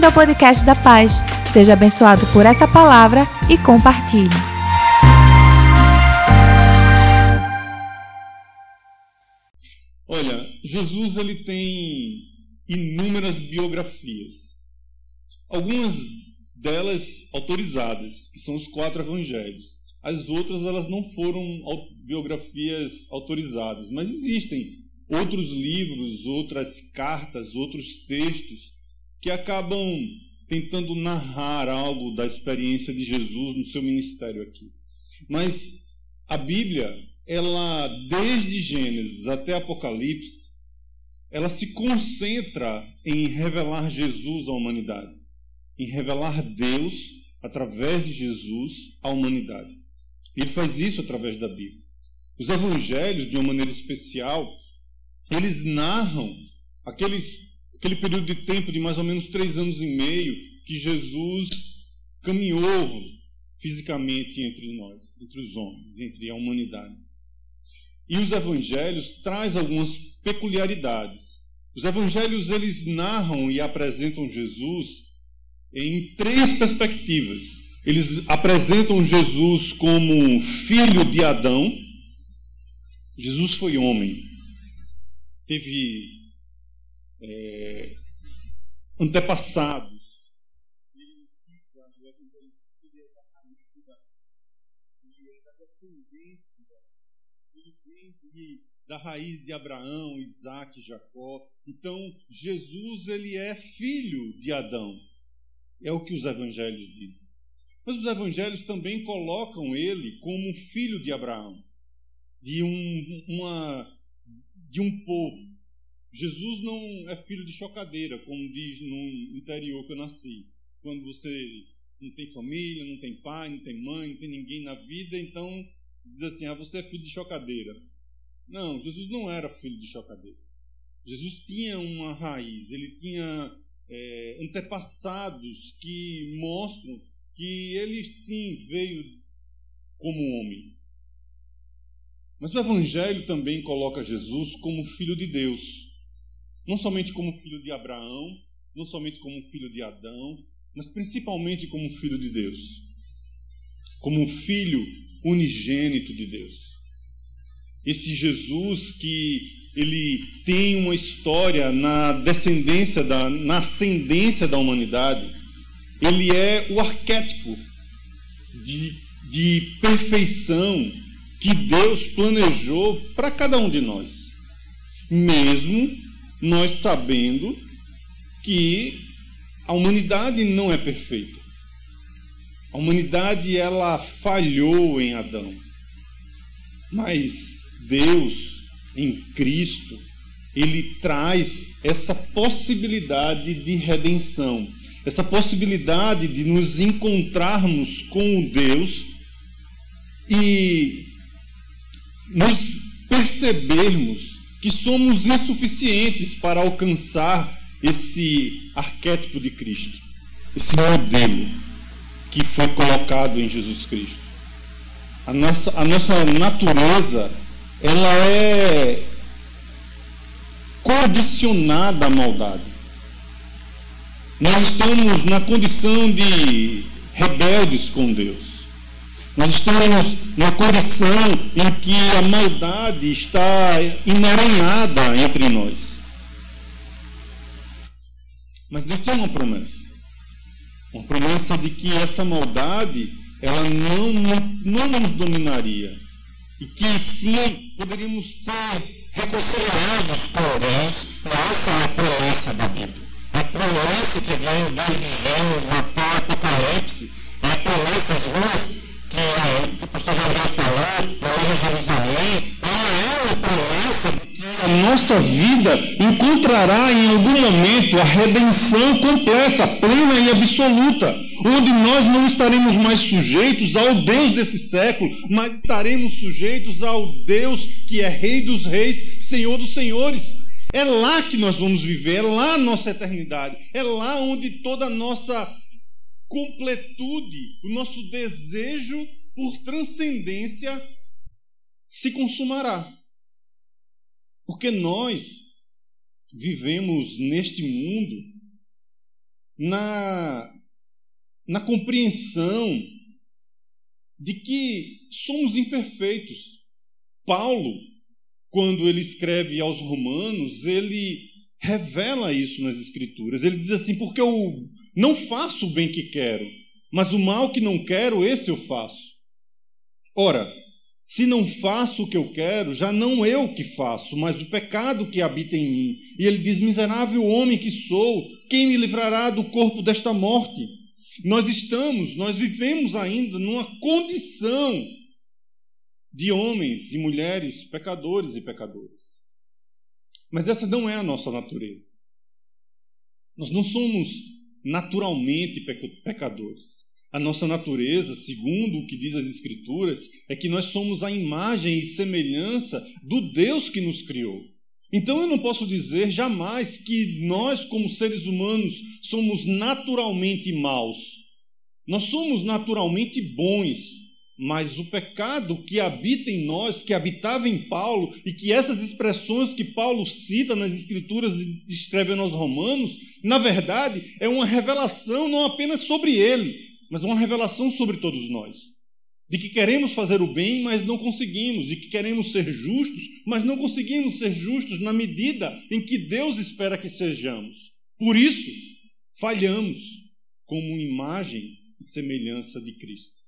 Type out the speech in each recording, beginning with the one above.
Bem-vindo ao podcast da Paz. Seja abençoado por essa palavra e compartilhe. Olha, Jesus ele tem inúmeras biografias. Algumas delas autorizadas, que são os quatro evangelhos. As outras elas não foram biografias autorizadas, mas existem outros livros, outras cartas, outros textos que acabam tentando narrar algo da experiência de Jesus no seu ministério aqui. Mas a Bíblia, ela desde Gênesis até Apocalipse, ela se concentra em revelar Jesus à humanidade, em revelar Deus através de Jesus à humanidade. Ele faz isso através da Bíblia. Os evangelhos, de uma maneira especial, eles narram aqueles, aquele período de tempo de mais ou menos três anos e meio que Jesus caminhou fisicamente entre nós, entre os homens, entre a humanidade. E os evangelhos traz algumas peculiaridades. Os evangelhos eles narram e apresentam Jesus em três perspectivas. Eles apresentam Jesus como filho de Adão. Jesus foi homem. Teve é, antepassados. da raiz de Abraão, Isaac, Jacó. Então, Jesus ele é filho de Adão. É o que os evangelhos dizem. Mas os evangelhos também colocam ele como filho de Abraão, de um, uma, de um povo. Jesus não é filho de chocadeira, como diz no interior que eu nasci. Quando você não tem família, não tem pai, não tem mãe, não tem ninguém na vida, então diz assim: ah, você é filho de chocadeira. Não, Jesus não era filho de chocadeira. Jesus tinha uma raiz, ele tinha é, antepassados que mostram que ele sim veio como homem. Mas o Evangelho também coloca Jesus como filho de Deus. Não somente como filho de Abraão, não somente como filho de Adão, mas principalmente como filho de Deus. Como filho unigênito de Deus. Esse Jesus que ele tem uma história na descendência da na ascendência da humanidade ele é o arquétipo de, de perfeição que Deus planejou para cada um de nós. Mesmo nós sabendo que a humanidade não é perfeita. A humanidade ela falhou em Adão. Mas Deus em Cristo, ele traz essa possibilidade de redenção essa possibilidade de nos encontrarmos com Deus e nos percebermos que somos insuficientes para alcançar esse arquétipo de Cristo, esse modelo que foi colocado em Jesus Cristo. A nossa, a nossa natureza, ela é condicionada à maldade. Nós estamos na condição de rebeldes com Deus. Nós estamos na condição em que a maldade está emaranhada entre nós. Mas Deus tem uma promessa. Uma promessa de que essa maldade ela não, não, não nos dominaria. E que sim poderíamos ser reconciliados com Deus. Essa é a promessa da Bíblia a promessa que vem desde Gênesis nossa vida encontrará em algum momento a redenção completa, plena e absoluta, onde nós não estaremos mais sujeitos ao Deus desse século, mas estaremos sujeitos ao Deus que é Rei dos Reis, Senhor dos Senhores. É lá que nós vamos viver, é lá a nossa eternidade, é lá onde toda a nossa completude, o nosso desejo por transcendência se consumará. Porque nós vivemos neste mundo na, na compreensão de que somos imperfeitos. Paulo, quando ele escreve aos Romanos, ele revela isso nas Escrituras. Ele diz assim: porque eu não faço o bem que quero, mas o mal que não quero, esse eu faço. Ora, se não faço o que eu quero, já não eu que faço, mas o pecado que habita em mim. E ele diz: Miserável homem que sou, quem me livrará do corpo desta morte? Nós estamos, nós vivemos ainda numa condição de homens e mulheres pecadores e pecadoras. Mas essa não é a nossa natureza. Nós não somos naturalmente pecadores. A nossa natureza, segundo o que diz as Escrituras, é que nós somos a imagem e semelhança do Deus que nos criou. Então eu não posso dizer jamais que nós, como seres humanos, somos naturalmente maus. Nós somos naturalmente bons, mas o pecado que habita em nós, que habitava em Paulo, e que essas expressões que Paulo cita nas Escrituras, escrevendo aos Romanos, na verdade é uma revelação não apenas sobre ele, mas uma revelação sobre todos nós. De que queremos fazer o bem, mas não conseguimos. De que queremos ser justos, mas não conseguimos ser justos na medida em que Deus espera que sejamos. Por isso, falhamos como imagem e semelhança de Cristo.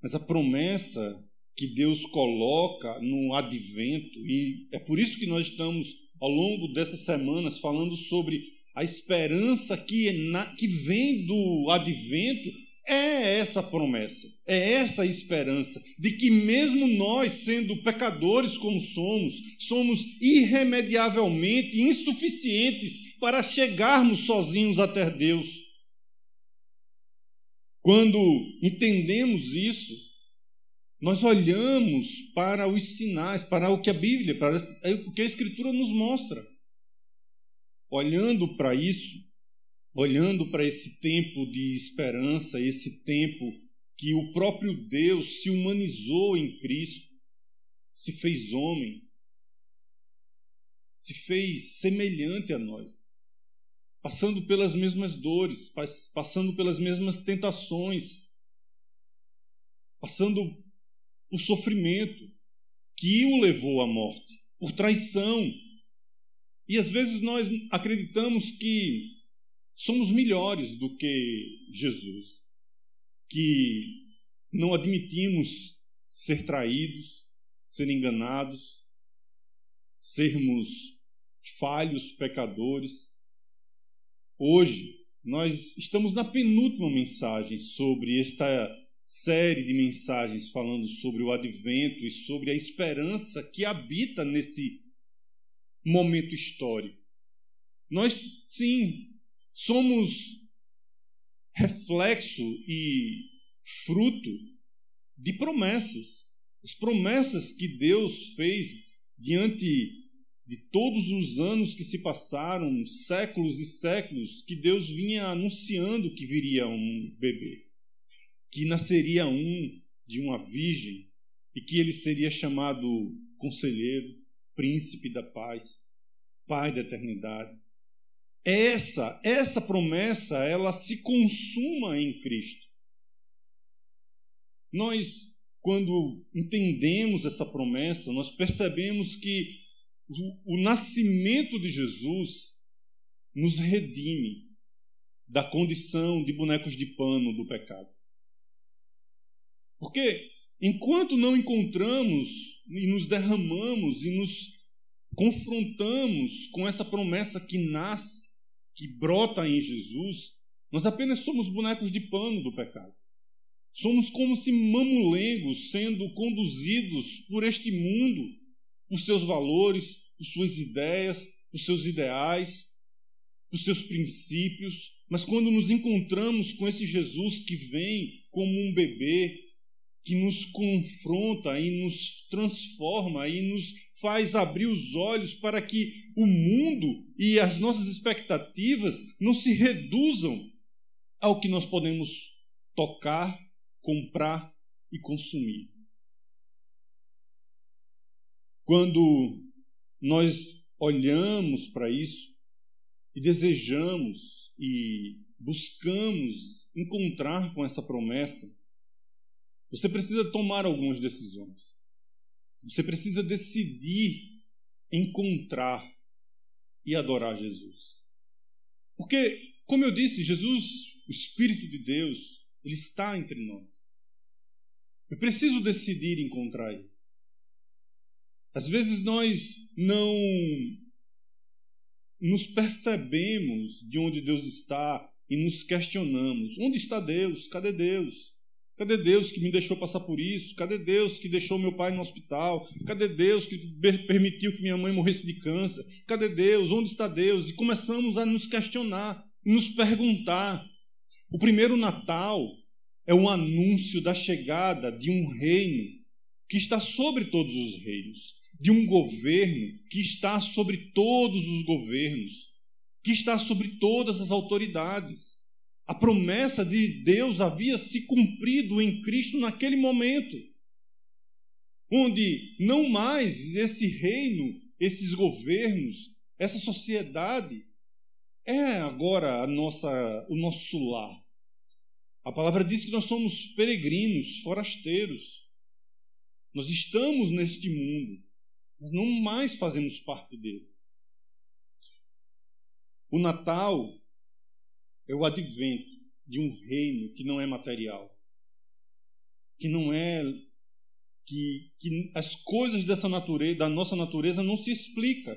Mas a promessa que Deus coloca no advento, e é por isso que nós estamos ao longo dessas semanas falando sobre a esperança que, na, que vem do advento é essa promessa, é essa esperança de que, mesmo nós, sendo pecadores como somos, somos irremediavelmente insuficientes para chegarmos sozinhos até Deus. Quando entendemos isso, nós olhamos para os sinais, para o que a Bíblia, para o que a Escritura nos mostra olhando para isso, olhando para esse tempo de esperança, esse tempo que o próprio Deus se humanizou em Cristo, se fez homem, se fez semelhante a nós, passando pelas mesmas dores, passando pelas mesmas tentações, passando por sofrimento que o levou à morte, por traição, e às vezes nós acreditamos que somos melhores do que Jesus, que não admitimos ser traídos, ser enganados, sermos falhos, pecadores. Hoje, nós estamos na penúltima mensagem sobre esta série de mensagens falando sobre o advento e sobre a esperança que habita nesse momento histórico. Nós, sim, somos reflexo e fruto de promessas. As promessas que Deus fez diante de todos os anos que se passaram, séculos e séculos, que Deus vinha anunciando que viria um bebê, que nasceria um de uma virgem e que ele seria chamado conselheiro, príncipe da paz, pai da eternidade. Essa, essa promessa, ela se consuma em Cristo. Nós, quando entendemos essa promessa, nós percebemos que o, o nascimento de Jesus nos redime da condição de bonecos de pano do pecado. Porque enquanto não encontramos e nos derramamos e nos confrontamos com essa promessa que nasce, que brota em Jesus, nós apenas somos bonecos de pano do pecado. Somos como se mamulengos sendo conduzidos por este mundo, por seus valores, por suas ideias, por seus ideais, por seus princípios. Mas quando nos encontramos com esse Jesus que vem como um bebê, que nos confronta e nos transforma e nos faz abrir os olhos para que o mundo e as nossas expectativas não se reduzam ao que nós podemos tocar, comprar e consumir. Quando nós olhamos para isso e desejamos e buscamos encontrar com essa promessa, você precisa tomar algumas decisões. Você precisa decidir encontrar e adorar Jesus. Porque, como eu disse, Jesus, o Espírito de Deus, ele está entre nós. Eu preciso decidir encontrar ele. Às vezes nós não nos percebemos de onde Deus está e nos questionamos: onde está Deus? Cadê Deus? Cadê Deus que me deixou passar por isso? Cadê Deus que deixou meu pai no hospital? Cadê Deus que permitiu que minha mãe morresse de câncer? Cadê Deus? Onde está Deus? E começamos a nos questionar, nos perguntar. O primeiro Natal é um anúncio da chegada de um reino que está sobre todos os reinos, de um governo que está sobre todos os governos, que está sobre todas as autoridades. A promessa de Deus havia se cumprido em Cristo naquele momento, onde não mais esse reino, esses governos, essa sociedade é agora a nossa, o nosso lar. A palavra diz que nós somos peregrinos, forasteiros. Nós estamos neste mundo, mas não mais fazemos parte dele. O Natal é o advento de um reino que não é material, que não é que, que as coisas dessa natureza, da nossa natureza não se explica.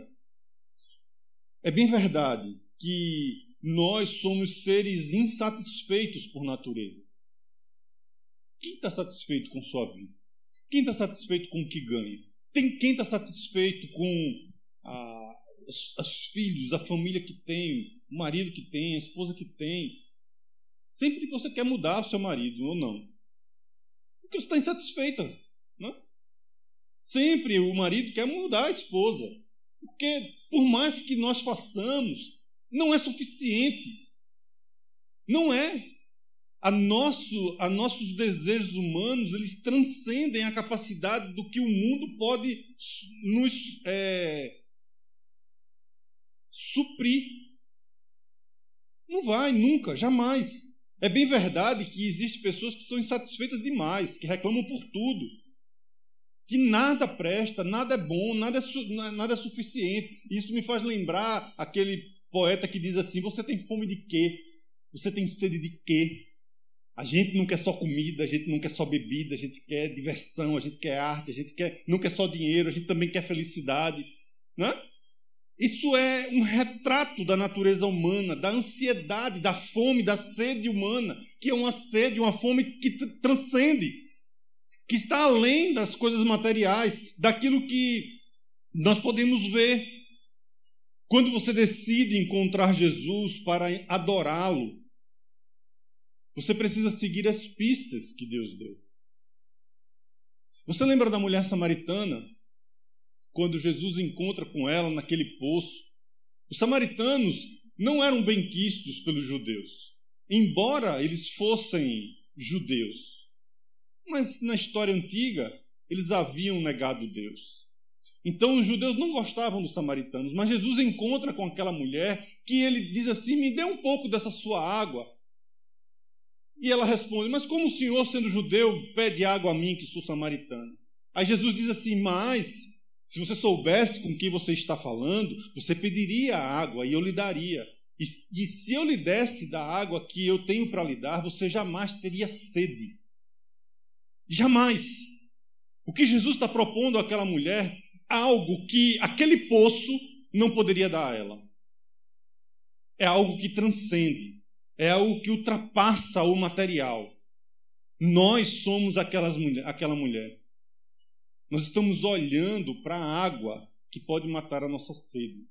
É bem verdade que nós somos seres insatisfeitos por natureza. Quem está satisfeito com sua vida? Quem está satisfeito com o que ganha? Tem quem está satisfeito com a, os, os filhos, a família que tem, o marido que tem, a esposa que tem. Sempre que você quer mudar o seu marido ou não. Porque você está insatisfeita. Né? Sempre o marido quer mudar a esposa. Porque, por mais que nós façamos, não é suficiente. Não é. A, nosso, a nossos desejos humanos, eles transcendem a capacidade do que o mundo pode nos é, suprir. Não vai, nunca, jamais. É bem verdade que existem pessoas que são insatisfeitas demais, que reclamam por tudo. Que nada presta, nada é bom, nada é, nada é suficiente. Isso me faz lembrar aquele poeta que diz assim: Você tem fome de quê? Você tem sede de quê? A gente não quer só comida, a gente não quer só bebida, a gente quer diversão, a gente quer arte, a gente quer, não quer só dinheiro, a gente também quer felicidade. Né? Isso é um retrato da natureza humana, da ansiedade, da fome, da sede humana, que é uma sede, uma fome que transcende, que está além das coisas materiais, daquilo que nós podemos ver. Quando você decide encontrar Jesus para adorá-lo, você precisa seguir as pistas que Deus deu. Você lembra da mulher samaritana quando Jesus encontra com ela naquele poço. Os samaritanos não eram benquistos pelos judeus, embora eles fossem judeus. Mas na história antiga, eles haviam negado Deus. Então os judeus não gostavam dos samaritanos, mas Jesus encontra com aquela mulher que ele diz assim: Me dê um pouco dessa sua água. E ela responde: Mas como o senhor, sendo judeu, pede água a mim, que sou samaritana? Aí Jesus diz assim: Mas se você soubesse com quem você está falando, você pediria a água e eu lhe daria. E, e se eu lhe desse da água que eu tenho para lhe dar, você jamais teria sede. Jamais. O que Jesus está propondo àquela mulher, algo que aquele poço não poderia dar a ela. É algo que transcende, é algo que ultrapassa o material. Nós somos aquelas, aquela mulher. Nós estamos olhando para a água que pode matar a nossa sede.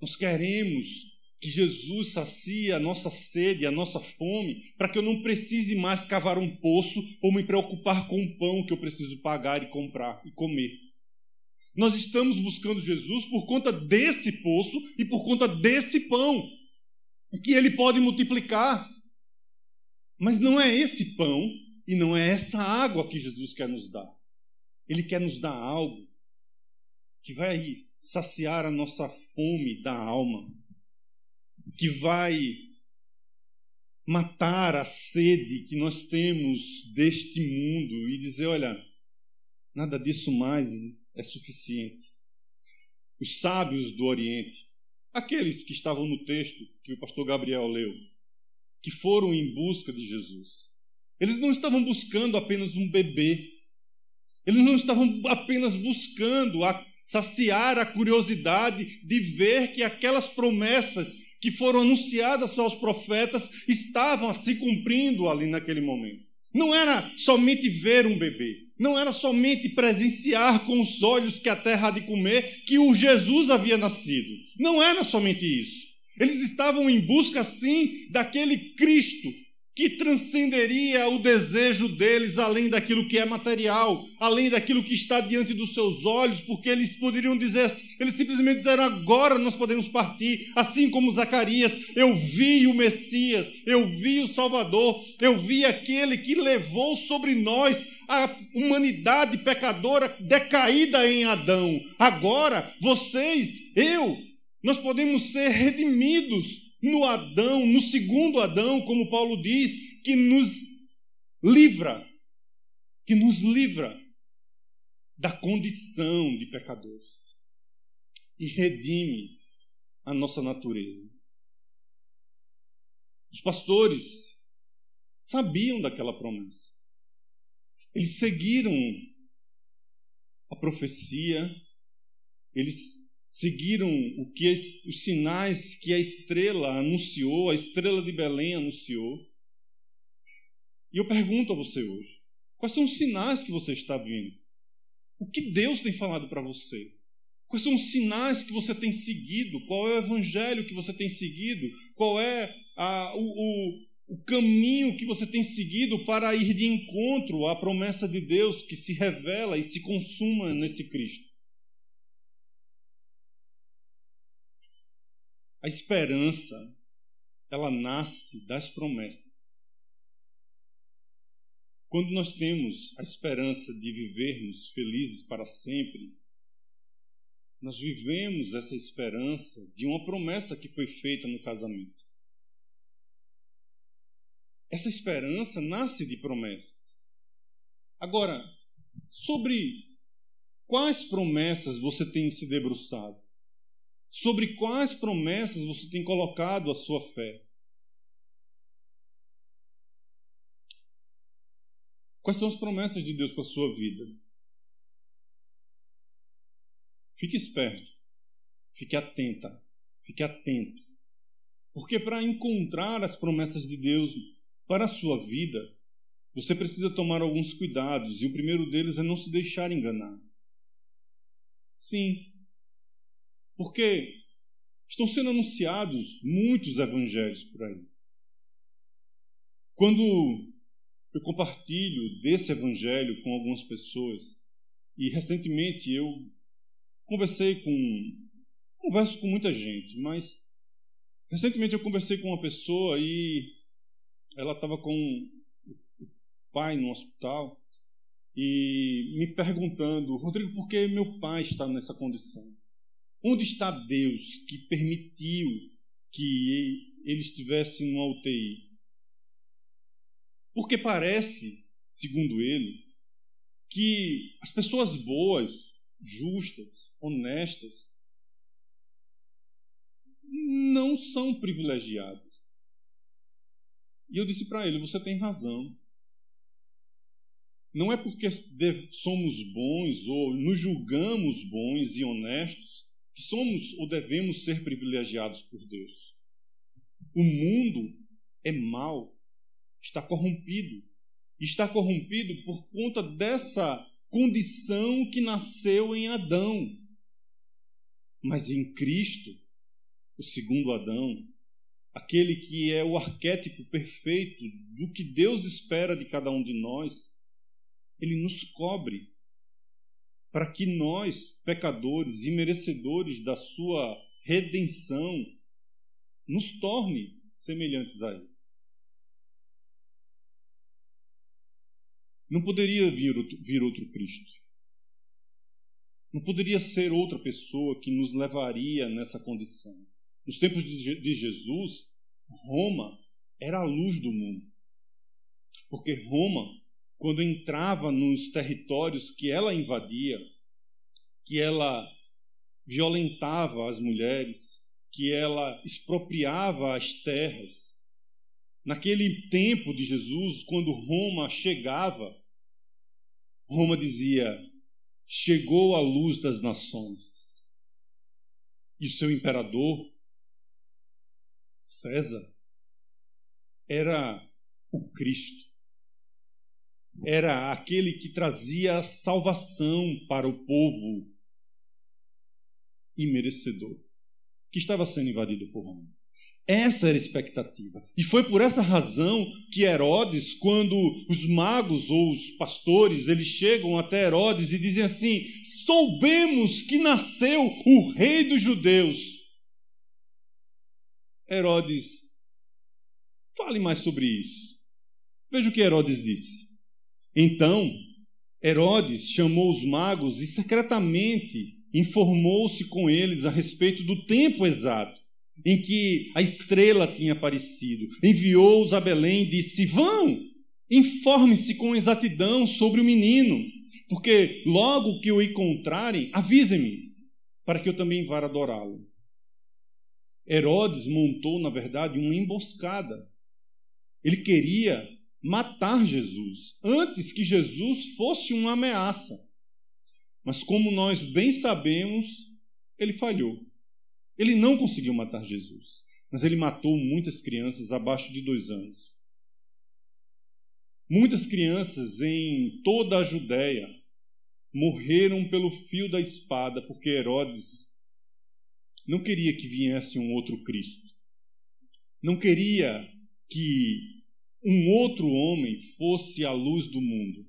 Nós queremos que Jesus sacie a nossa sede, a nossa fome, para que eu não precise mais cavar um poço ou me preocupar com o pão que eu preciso pagar e comprar e comer. Nós estamos buscando Jesus por conta desse poço e por conta desse pão, que ele pode multiplicar. Mas não é esse pão e não é essa água que Jesus quer nos dar. Ele quer nos dar algo que vai saciar a nossa fome da alma, que vai matar a sede que nós temos deste mundo e dizer: olha, nada disso mais é suficiente. Os sábios do Oriente, aqueles que estavam no texto que o pastor Gabriel leu, que foram em busca de Jesus, eles não estavam buscando apenas um bebê, eles não estavam apenas buscando a saciar a curiosidade de ver que aquelas promessas que foram anunciadas aos profetas estavam se cumprindo ali naquele momento. Não era somente ver um bebê, não era somente presenciar com os olhos que a terra há de comer que o Jesus havia nascido. Não era somente isso. Eles estavam em busca, sim, daquele Cristo que transcenderia o desejo deles além daquilo que é material, além daquilo que está diante dos seus olhos, porque eles poderiam dizer, eles simplesmente disseram: agora nós podemos partir, assim como Zacarias, eu vi o Messias, eu vi o Salvador, eu vi aquele que levou sobre nós a humanidade pecadora decaída em Adão. Agora, vocês, eu, nós podemos ser redimidos no Adão, no segundo Adão, como Paulo diz, que nos livra, que nos livra da condição de pecadores e redime a nossa natureza. Os pastores sabiam daquela promessa. Eles seguiram a profecia, eles seguiram o que os sinais que a estrela anunciou, a estrela de Belém anunciou. E eu pergunto a você hoje: quais são os sinais que você está vendo? O que Deus tem falado para você? Quais são os sinais que você tem seguido? Qual é o evangelho que você tem seguido? Qual é a, o, o, o caminho que você tem seguido para ir de encontro à promessa de Deus que se revela e se consuma nesse Cristo? A esperança, ela nasce das promessas. Quando nós temos a esperança de vivermos felizes para sempre, nós vivemos essa esperança de uma promessa que foi feita no casamento. Essa esperança nasce de promessas. Agora, sobre quais promessas você tem se debruçado? Sobre quais promessas você tem colocado a sua fé? Quais são as promessas de Deus para a sua vida? Fique esperto, fique atenta, fique atento. Porque para encontrar as promessas de Deus para a sua vida, você precisa tomar alguns cuidados, e o primeiro deles é não se deixar enganar. Sim, porque estão sendo anunciados muitos evangelhos por aí. Quando eu compartilho desse evangelho com algumas pessoas, e recentemente eu conversei com. Converso com muita gente, mas recentemente eu conversei com uma pessoa e ela estava com o pai no hospital e me perguntando, Rodrigo, por que meu pai está nessa condição? Onde está Deus que permitiu que ele estivesse numa UTI? Porque parece, segundo ele, que as pessoas boas, justas, honestas, não são privilegiadas. E eu disse para ele: você tem razão. Não é porque somos bons ou nos julgamos bons e honestos que somos ou devemos ser privilegiados por Deus. O mundo é mau, está corrompido. Está corrompido por conta dessa condição que nasceu em Adão. Mas em Cristo, o segundo Adão, aquele que é o arquétipo perfeito do que Deus espera de cada um de nós, ele nos cobre para que nós, pecadores e merecedores da sua redenção, nos torne semelhantes a Ele. Não poderia vir outro, vir outro Cristo. Não poderia ser outra pessoa que nos levaria nessa condição. Nos tempos de Jesus, Roma era a luz do mundo. Porque Roma, quando entrava nos territórios que ela invadia, que ela violentava as mulheres, que ela expropriava as terras. Naquele tempo de Jesus, quando Roma chegava, Roma dizia: chegou a luz das nações. E seu imperador, César, era o Cristo. Era aquele que trazia salvação para o povo imerecedor, que estava sendo invadido por Roma. Essa era a expectativa. E foi por essa razão que Herodes, quando os magos ou os pastores, eles chegam até Herodes e dizem assim: "Soubemos que nasceu o rei dos judeus". Herodes, fale mais sobre isso. Veja o que Herodes disse. Então, Herodes chamou os magos e secretamente informou-se com eles a respeito do tempo exato em que a estrela tinha aparecido. Enviou-os a Belém e disse: Vão, informe-se com exatidão sobre o menino, porque logo que o encontrarem, avisem-me, para que eu também vá adorá-lo. Herodes montou, na verdade, uma emboscada. Ele queria matar Jesus antes que Jesus fosse uma ameaça. Mas, como nós bem sabemos, ele falhou. Ele não conseguiu matar Jesus, mas ele matou muitas crianças abaixo de dois anos. Muitas crianças em toda a Judéia morreram pelo fio da espada, porque Herodes não queria que viesse um outro Cristo. Não queria que um outro homem fosse a luz do mundo.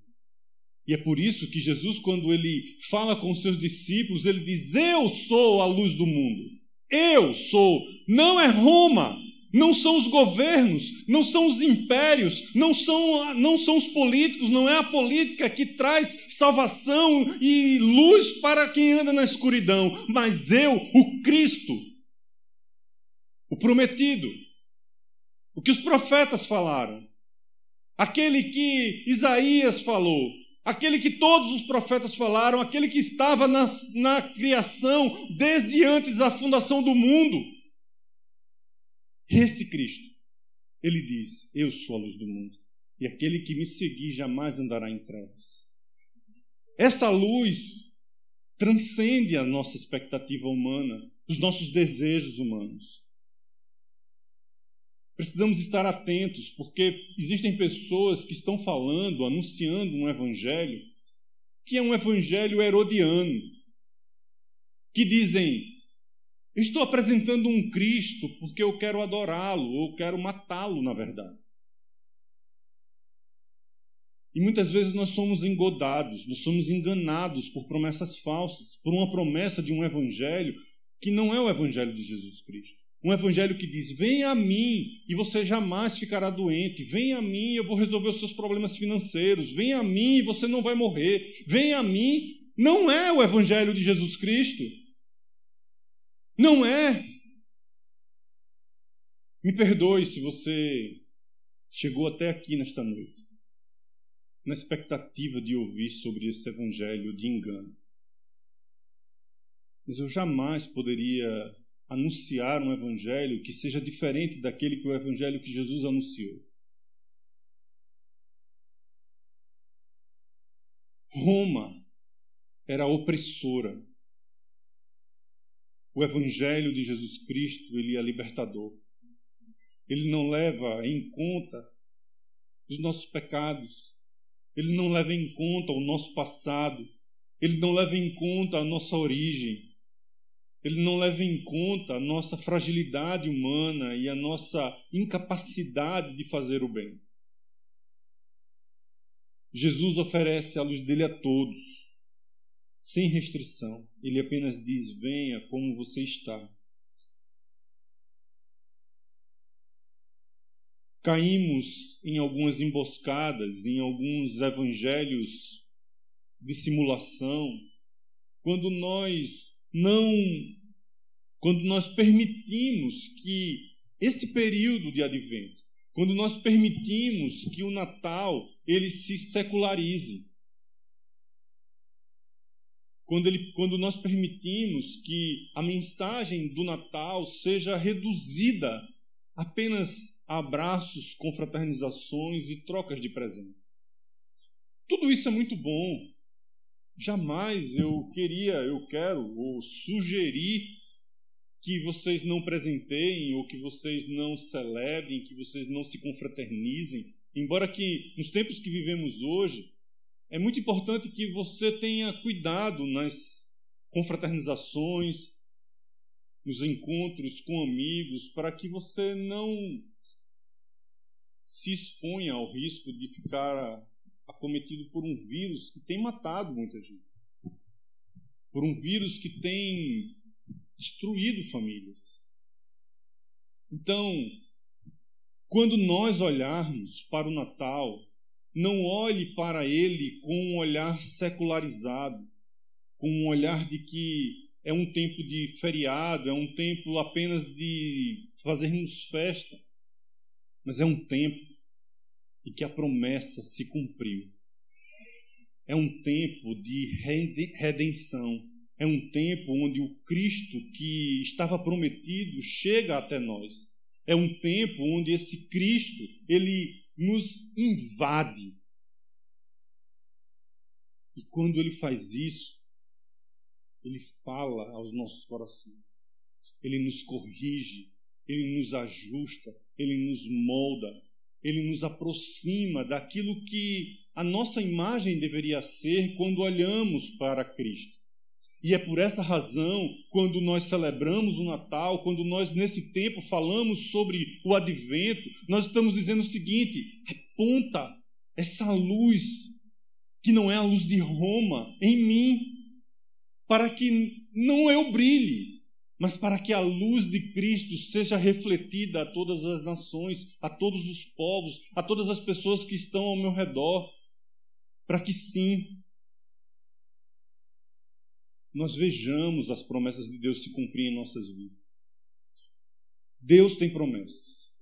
E é por isso que Jesus, quando ele fala com os seus discípulos, ele diz: Eu sou a luz do mundo. Eu sou, não é Roma, não são os governos, não são os impérios, não são, não são os políticos, não é a política que traz salvação e luz para quem anda na escuridão, mas eu, o Cristo, o prometido, o que os profetas falaram, aquele que Isaías falou, aquele que todos os profetas falaram, aquele que estava na, na criação desde antes da fundação do mundo. Esse Cristo, ele diz: Eu sou a luz do mundo, e aquele que me seguir jamais andará em trevas. Essa luz transcende a nossa expectativa humana, os nossos desejos humanos. Precisamos estar atentos, porque existem pessoas que estão falando, anunciando um evangelho que é um evangelho herodiano, que dizem: estou apresentando um Cristo porque eu quero adorá-lo, ou quero matá-lo, na verdade. E muitas vezes nós somos engodados, nós somos enganados por promessas falsas, por uma promessa de um evangelho que não é o evangelho de Jesus Cristo. Um evangelho que diz: venha a mim e você jamais ficará doente. Venha a mim e eu vou resolver os seus problemas financeiros. Venha a mim e você não vai morrer. Venha a mim. Não é o evangelho de Jesus Cristo. Não é. Me perdoe se você chegou até aqui nesta noite, na expectativa de ouvir sobre esse evangelho de engano. Mas eu jamais poderia anunciar um evangelho que seja diferente daquele que o evangelho que Jesus anunciou. Roma era opressora. O evangelho de Jesus Cristo, ele é libertador. Ele não leva em conta os nossos pecados. Ele não leva em conta o nosso passado. Ele não leva em conta a nossa origem ele não leva em conta a nossa fragilidade humana e a nossa incapacidade de fazer o bem. Jesus oferece a luz dele a todos, sem restrição. Ele apenas diz: venha como você está. Caímos em algumas emboscadas, em alguns evangelhos de simulação, quando nós não quando nós permitimos que esse período de advento, quando nós permitimos que o Natal ele se secularize, quando, ele, quando nós permitimos que a mensagem do Natal seja reduzida apenas a abraços, confraternizações e trocas de presentes. Tudo isso é muito bom. Jamais eu queria, eu quero, ou sugerir que vocês não presenteiem, ou que vocês não celebrem, que vocês não se confraternizem. Embora que nos tempos que vivemos hoje, é muito importante que você tenha cuidado nas confraternizações, nos encontros com amigos, para que você não se exponha ao risco de ficar acometido por um vírus que tem matado muita gente. Por um vírus que tem destruído famílias. Então, quando nós olharmos para o Natal, não olhe para ele com um olhar secularizado, com um olhar de que é um tempo de feriado, é um tempo apenas de fazermos festa, mas é um tempo em que a promessa se cumpriu. É um tempo de redenção. É um tempo onde o Cristo que estava prometido chega até nós. É um tempo onde esse Cristo, ele nos invade. E quando ele faz isso, ele fala aos nossos corações. Ele nos corrige, ele nos ajusta, ele nos molda, ele nos aproxima daquilo que a nossa imagem deveria ser quando olhamos para Cristo. E é por essa razão, quando nós celebramos o Natal, quando nós nesse tempo falamos sobre o advento, nós estamos dizendo o seguinte: aponta essa luz, que não é a luz de Roma, em mim, para que não eu brilhe, mas para que a luz de Cristo seja refletida a todas as nações, a todos os povos, a todas as pessoas que estão ao meu redor, para que sim, nós vejamos as promessas de Deus se cumprir em nossas vidas. Deus tem promessas.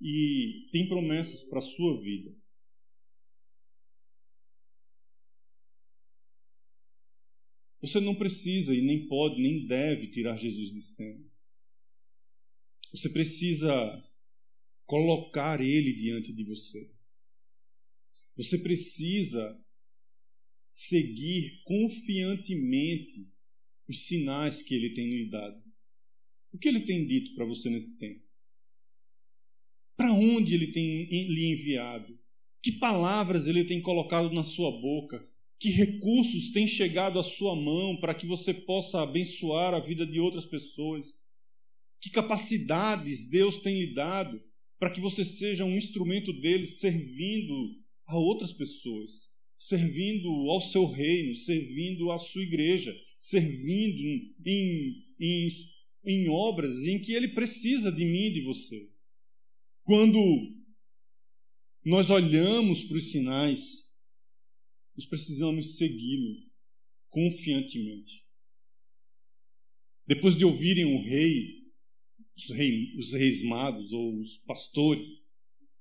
E tem promessas para a sua vida. Você não precisa e nem pode, nem deve tirar Jesus de cena. Você precisa colocar Ele diante de você. Você precisa seguir confiantemente os sinais que ele tem lhe dado. O que ele tem dito para você nesse tempo? Para onde ele tem lhe enviado? Que palavras ele tem colocado na sua boca? Que recursos tem chegado à sua mão para que você possa abençoar a vida de outras pessoas? Que capacidades Deus tem lhe dado para que você seja um instrumento dele servindo a outras pessoas? servindo ao seu reino, servindo à sua igreja, servindo em, em, em obras em que ele precisa de mim e de você. Quando nós olhamos para os sinais, nós precisamos segui-lo confiantemente. Depois de ouvirem o rei, os, rei, os reis magos ou os pastores,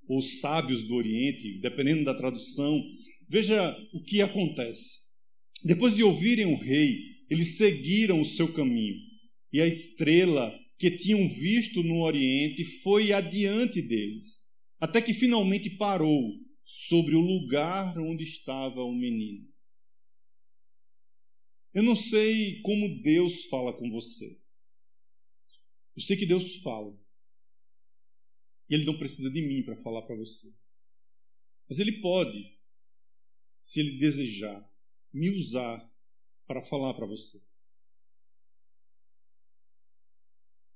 ou os sábios do Oriente, dependendo da tradução, Veja o que acontece. Depois de ouvirem o rei, eles seguiram o seu caminho, e a estrela que tinham visto no Oriente foi adiante deles, até que finalmente parou sobre o lugar onde estava o menino. Eu não sei como Deus fala com você. Eu sei que Deus fala. E Ele não precisa de mim para falar para você. Mas Ele pode se Ele desejar me usar para falar para você.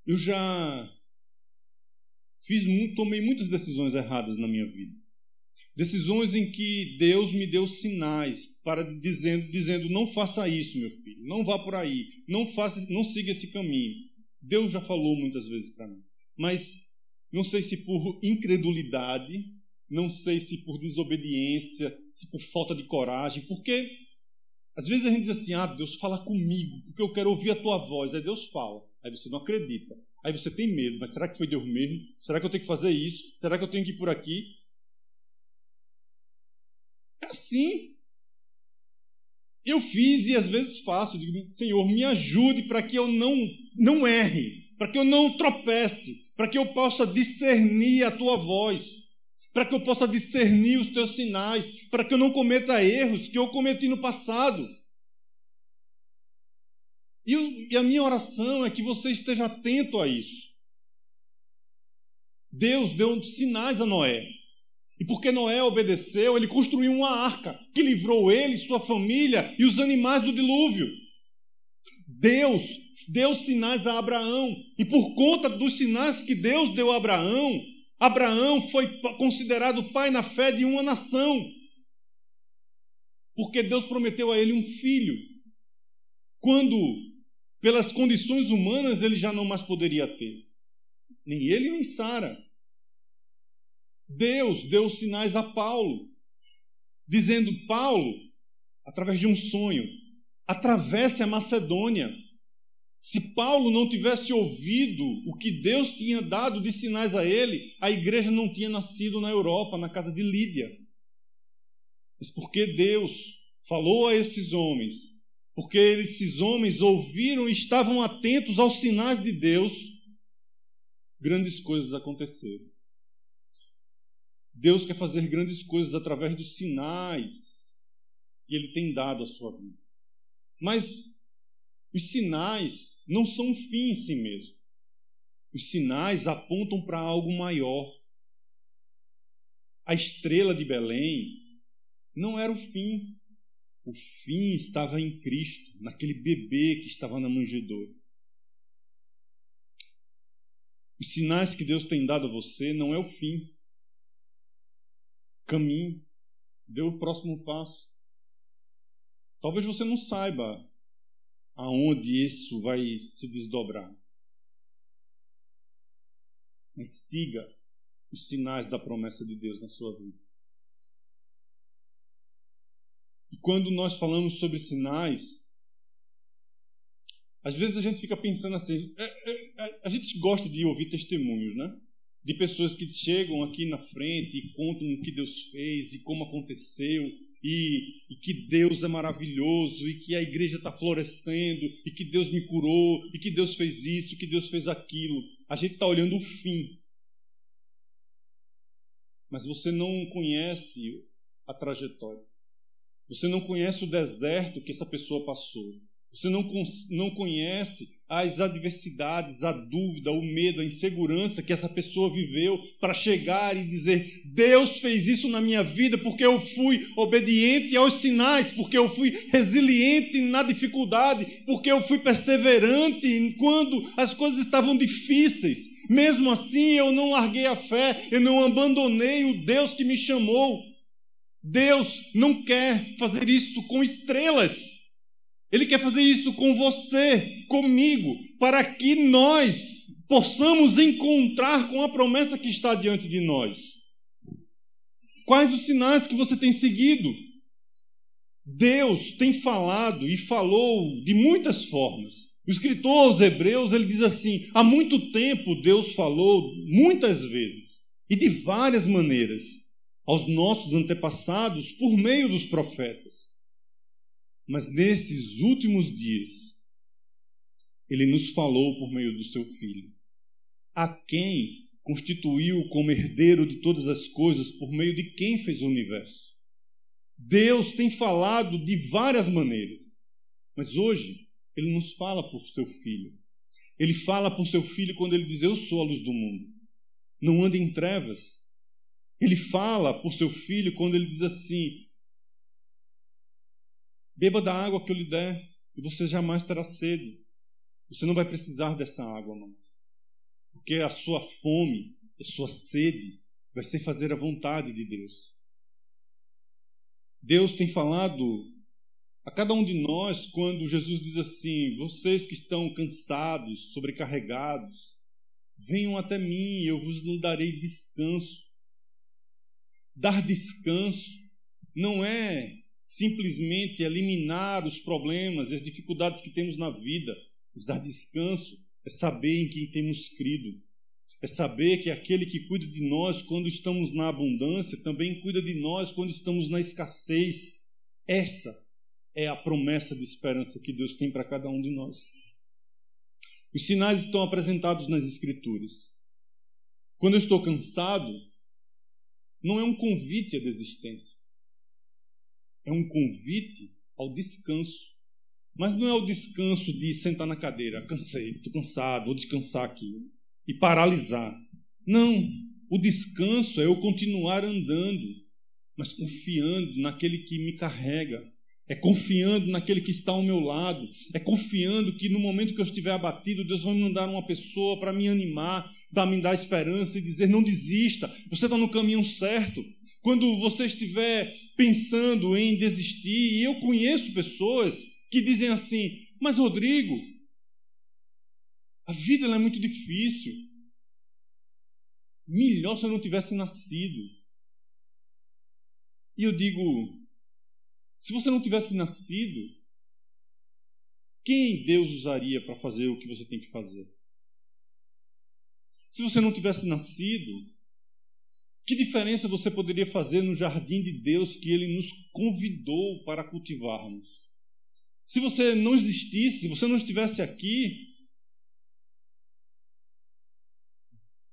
Eu já fiz tomei muitas decisões erradas na minha vida. Decisões em que Deus me deu sinais para dizendo, dizendo não faça isso, meu filho, não vá por aí, não faça, não siga esse caminho. Deus já falou muitas vezes para mim, mas não sei se por incredulidade não sei se por desobediência, se por falta de coragem, porque Às vezes a gente diz assim: ah, Deus fala comigo, porque eu quero ouvir a tua voz. Aí Deus fala. Aí você não acredita. Aí você tem medo. Mas será que foi Deus mesmo? Será que eu tenho que fazer isso? Será que eu tenho que ir por aqui? É assim. Eu fiz e às vezes faço. Digo, Senhor, me ajude para que eu não, não erre, para que eu não tropece, para que eu possa discernir a tua voz para que eu possa discernir os teus sinais, para que eu não cometa erros que eu cometi no passado. E, eu, e a minha oração é que você esteja atento a isso. Deus deu sinais a Noé. E porque Noé obedeceu, ele construiu uma arca que livrou ele, sua família e os animais do dilúvio. Deus deu sinais a Abraão. E por conta dos sinais que Deus deu a Abraão, Abraão foi considerado pai na fé de uma nação, porque Deus prometeu a ele um filho. Quando, pelas condições humanas, ele já não mais poderia ter, nem ele nem Sara. Deus deu sinais a Paulo, dizendo: Paulo, através de um sonho, atravesse a Macedônia se Paulo não tivesse ouvido o que Deus tinha dado de sinais a ele, a igreja não tinha nascido na Europa, na casa de Lídia. Mas porque Deus falou a esses homens, porque esses homens ouviram e estavam atentos aos sinais de Deus, grandes coisas aconteceram. Deus quer fazer grandes coisas através dos sinais que Ele tem dado à sua vida. Mas os sinais não são um fim em si mesmo. Os sinais apontam para algo maior. A estrela de Belém não era o fim. O fim estava em Cristo, naquele bebê que estava na manjedoura. Os sinais que Deus tem dado a você não é o fim. Caminhe, dê o próximo passo. Talvez você não saiba aonde isso vai se desdobrar. Mas siga os sinais da promessa de Deus na sua vida. E quando nós falamos sobre sinais, às vezes a gente fica pensando assim, é, é, é, a gente gosta de ouvir testemunhos, né? De pessoas que chegam aqui na frente e contam o que Deus fez e como aconteceu e, e, que Deus é maravilhoso, e que a igreja está florescendo, e que Deus me curou, e que Deus fez isso, que Deus fez aquilo. A gente está olhando o fim. Mas você não conhece a trajetória. Você não conhece o deserto que essa pessoa passou. Você não, não conhece as adversidades, a dúvida, o medo, a insegurança que essa pessoa viveu para chegar e dizer: Deus fez isso na minha vida porque eu fui obediente aos sinais, porque eu fui resiliente na dificuldade, porque eu fui perseverante quando as coisas estavam difíceis. Mesmo assim, eu não larguei a fé, eu não abandonei o Deus que me chamou. Deus não quer fazer isso com estrelas. Ele quer fazer isso com você, comigo, para que nós possamos encontrar com a promessa que está diante de nós. Quais os sinais que você tem seguido? Deus tem falado e falou de muitas formas. O escritor aos Hebreus ele diz assim: há muito tempo Deus falou muitas vezes e de várias maneiras aos nossos antepassados por meio dos profetas. Mas nesses últimos dias, ele nos falou por meio do seu Filho, a quem constituiu como herdeiro de todas as coisas, por meio de quem fez o universo. Deus tem falado de várias maneiras, mas hoje ele nos fala por seu Filho. Ele fala por seu Filho quando ele diz: Eu sou a luz do mundo. Não ande em trevas. Ele fala por seu Filho quando ele diz assim: Beba da água que eu lhe der e você jamais terá sede. Você não vai precisar dessa água mais. Porque a sua fome, a sua sede vai ser fazer a vontade de Deus. Deus tem falado a cada um de nós quando Jesus diz assim: Vocês que estão cansados, sobrecarregados, venham até mim e eu vos darei descanso. Dar descanso não é simplesmente eliminar os problemas, as dificuldades que temos na vida, nos dar descanso, é saber em quem temos crido. É saber que aquele que cuida de nós quando estamos na abundância também cuida de nós quando estamos na escassez. Essa é a promessa de esperança que Deus tem para cada um de nós. Os sinais estão apresentados nas Escrituras. Quando eu estou cansado, não é um convite à desistência. É um convite ao descanso. Mas não é o descanso de sentar na cadeira, cansei, estou cansado, vou descansar aqui e paralisar. Não, o descanso é eu continuar andando, mas confiando naquele que me carrega, é confiando naquele que está ao meu lado, é confiando que no momento que eu estiver abatido, Deus vai me mandar uma pessoa para me animar, para me dar esperança e dizer: não desista, você está no caminho certo. Quando você estiver pensando em desistir, e eu conheço pessoas que dizem assim: Mas Rodrigo, a vida é muito difícil. Melhor se eu não tivesse nascido. E eu digo: se você não tivesse nascido, quem Deus usaria para fazer o que você tem que fazer? Se você não tivesse nascido, que diferença você poderia fazer no jardim de Deus que Ele nos convidou para cultivarmos? Se você não existisse, se você não estivesse aqui,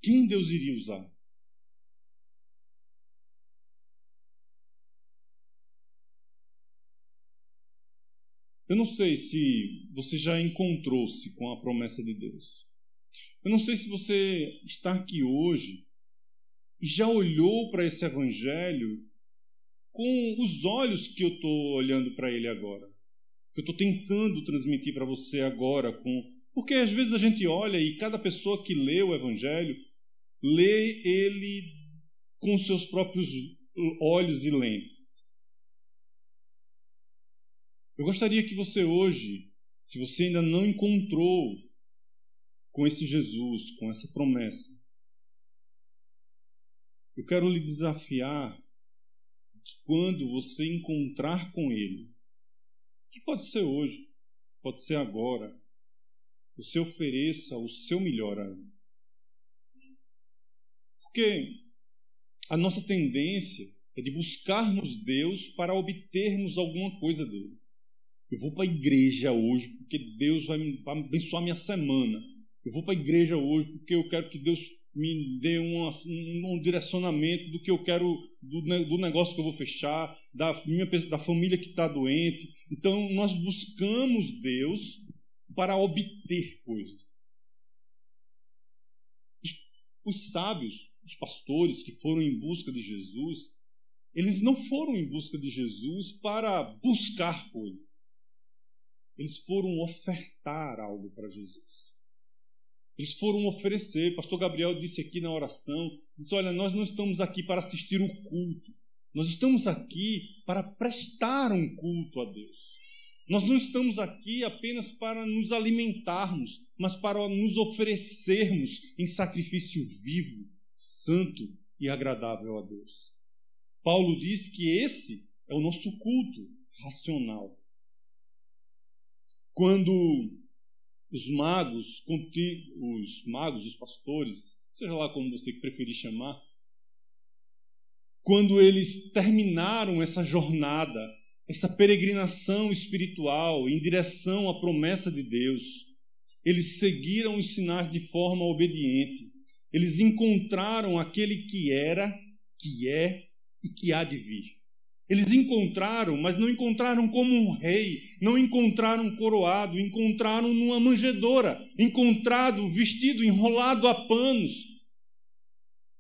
quem Deus iria usar? Eu não sei se você já encontrou-se com a promessa de Deus. Eu não sei se você está aqui hoje e já olhou para esse evangelho com os olhos que eu estou olhando para ele agora. Que eu estou tentando transmitir para você agora com porque às vezes a gente olha e cada pessoa que lê o evangelho lê ele com seus próprios olhos e lentes. Eu gostaria que você hoje, se você ainda não encontrou com esse Jesus, com essa promessa, eu quero lhe desafiar que quando você encontrar com Ele, que pode ser hoje, pode ser agora, você ofereça o seu melhor a Ele. Porque a nossa tendência é de buscarmos Deus para obtermos alguma coisa dele. Eu vou para a igreja hoje porque Deus vai, abençoar minha semana. Eu vou para a igreja hoje porque eu quero que Deus me dê um, um direcionamento do que eu quero, do, do, negócio que eu vou fechar, da, minha, da família que está doente. Então, nós buscamos Deus para obter coisas. Os, os sábios, os pastores que foram em busca de Jesus, eles não foram em busca de Jesus para buscar coisas. Eles foram ofertar algo para Jesus. Eles foram oferecer. Pastor Gabriel disse aqui na oração: disse, Olha, nós não estamos aqui para assistir o culto. Nós estamos aqui para prestar um culto a Deus. Nós não estamos aqui apenas para nos alimentarmos, mas para nos oferecermos em sacrifício vivo, santo e agradável a Deus. Paulo diz que esse é o nosso culto racional quando os magos, os magos, os pastores, seja lá como você preferir chamar, quando eles terminaram essa jornada, essa peregrinação espiritual em direção à promessa de Deus, eles seguiram os sinais de forma obediente. Eles encontraram aquele que era, que é e que há de vir. Eles encontraram, mas não encontraram como um rei, não encontraram coroado, encontraram numa manjedoura, encontrado vestido, enrolado a panos.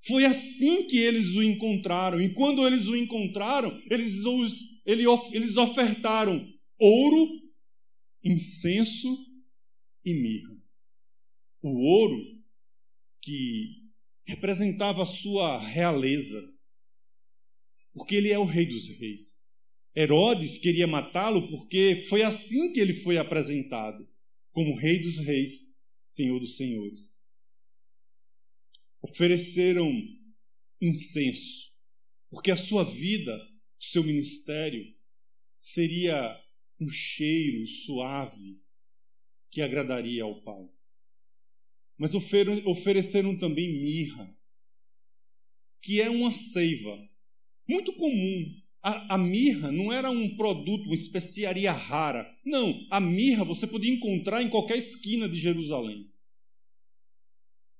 Foi assim que eles o encontraram. E quando eles o encontraram, eles, os, eles ofertaram ouro, incenso e mirra. O ouro, que representava a sua realeza, porque ele é o rei dos reis. Herodes queria matá-lo porque foi assim que ele foi apresentado como rei dos reis, senhor dos senhores. Ofereceram incenso, porque a sua vida, o seu ministério, seria um cheiro suave que agradaria ao Pai. Mas ofereceram também mirra, que é uma seiva muito comum. A, a, mirra não era um produto, uma especiaria rara. Não, a mirra você podia encontrar em qualquer esquina de Jerusalém.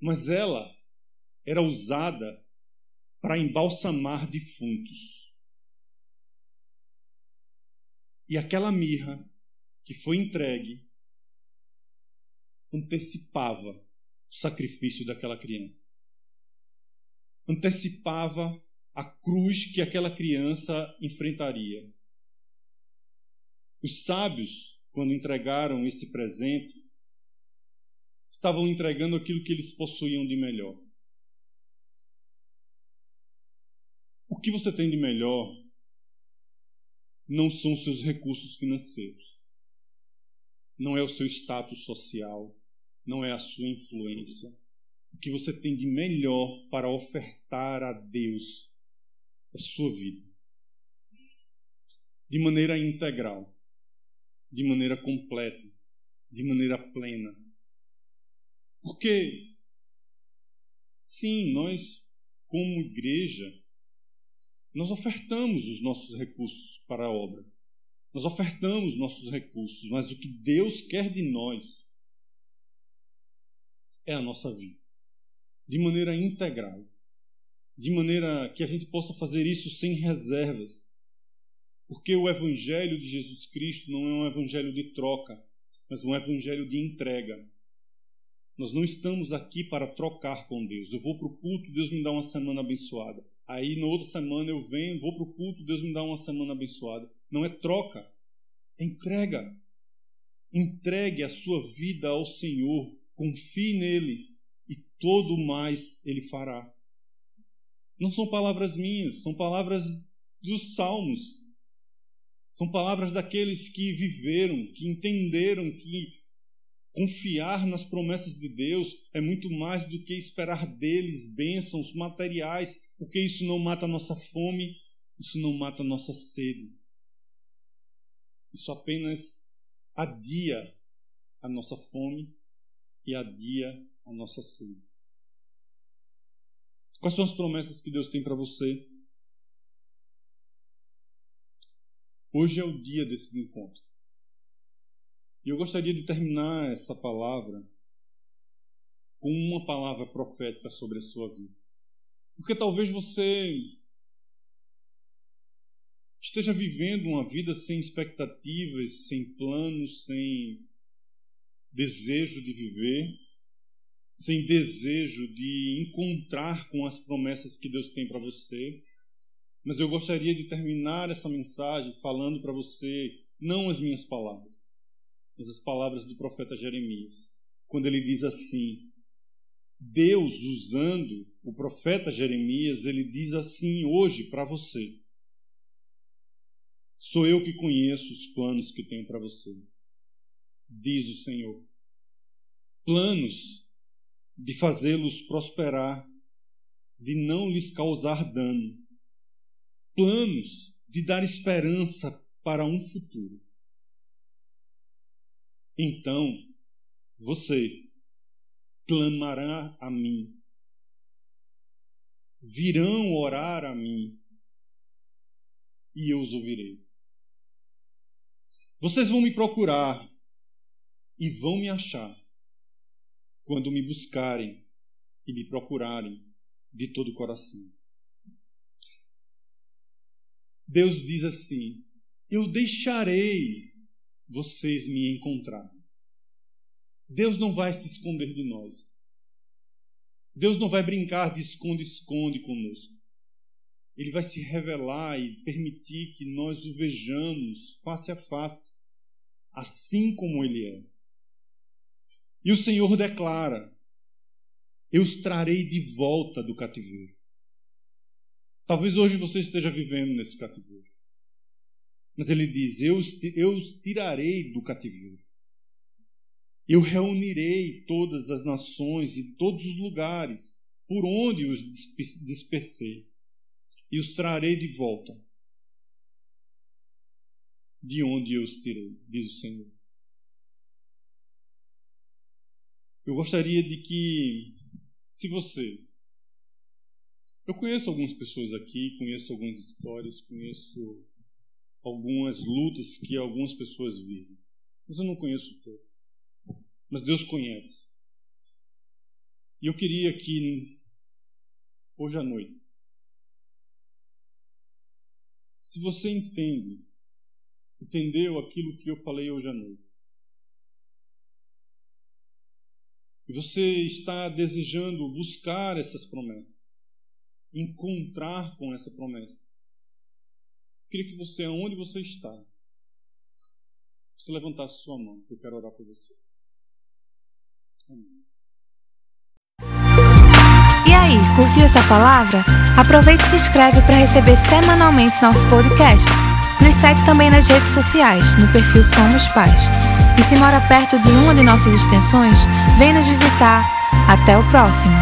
Mas ela era usada para embalsamar defuntos. E aquela mirra que foi entregue antecipava o sacrifício daquela criança. Antecipava a cruz que aquela criança enfrentaria. Os sábios, quando entregaram esse presente, estavam entregando aquilo que eles possuíam de melhor. O que você tem de melhor não são seus recursos financeiros, não é o seu status social, não é a sua influência. O que você tem de melhor para ofertar a Deus é sua vida. De maneira integral, de maneira completa, de maneira plena. Porque, sim, nós, como igreja, nós ofertamos os nossos recursos para a obra. Nós ofertamos nossos recursos, mas o que Deus quer de nós é a nossa vida. De maneira integral. De maneira que a gente possa fazer isso sem reservas. Porque o Evangelho de Jesus Cristo não é um evangelho de troca, mas um evangelho de entrega. Nós não estamos aqui para trocar com Deus. Eu vou para o culto, Deus me dá uma semana abençoada. Aí, na outra semana, eu venho, vou para o culto, Deus me dá uma semana abençoada. Não é troca, é entrega. Entregue a sua vida ao Senhor, confie nele e todo mais ele fará. Não são palavras minhas, são palavras dos salmos. São palavras daqueles que viveram, que entenderam que Confiar nas promessas de Deus é muito mais do que esperar deles bênçãos materiais, porque isso não mata a nossa fome, isso não mata a nossa sede. Isso apenas adia a nossa fome e adia a nossa sede. Quais são as promessas que Deus tem para você? Hoje é o dia desse encontro. E eu gostaria de terminar essa palavra com uma palavra profética sobre a sua vida. Porque talvez você esteja vivendo uma vida sem expectativas, sem planos, sem desejo de viver, sem desejo de encontrar com as promessas que Deus tem para você. Mas eu gostaria de terminar essa mensagem falando para você não as minhas palavras, mas as palavras do profeta Jeremias, quando ele diz assim: Deus usando o profeta Jeremias, ele diz assim hoje para você: Sou eu que conheço os planos que tenho para você, diz o Senhor. Planos de fazê-los prosperar, de não lhes causar dano. Planos de dar esperança para um futuro. Então você clamará a mim, virão orar a mim, e eu os ouvirei. Vocês vão me procurar e vão me achar quando me buscarem e me procurarem de todo o coração. Deus diz assim: Eu deixarei vocês me encontrar. Deus não vai se esconder de nós. Deus não vai brincar de esconde-esconde conosco. Ele vai se revelar e permitir que nós o vejamos face a face, assim como ele é. E o Senhor declara: Eu os trarei de volta do cativeiro. Talvez hoje você esteja vivendo nesse cativeiro. Mas ele diz: Eu, eu os tirarei do cativeiro. Eu reunirei todas as nações e todos os lugares por onde os dispersei e os trarei de volta. de onde eu os tirei, diz o Senhor. Eu gostaria de que, se você. Eu conheço algumas pessoas aqui, conheço algumas histórias, conheço algumas lutas que algumas pessoas vivem, mas eu não conheço todas. Mas Deus conhece. E eu queria que, hoje à noite, se você entende, entendeu aquilo que eu falei hoje à noite, e você está desejando buscar essas promessas, encontrar com essa promessa, eu queria que você, aonde você está, você levantasse sua mão, eu quero orar por você. Amém. E aí, curtiu essa palavra? Aproveite e se inscreve para receber semanalmente nosso podcast. Nos segue também nas redes sociais, no perfil Somos Pais. E se mora perto de uma de nossas extensões, vem nos visitar. Até o próximo!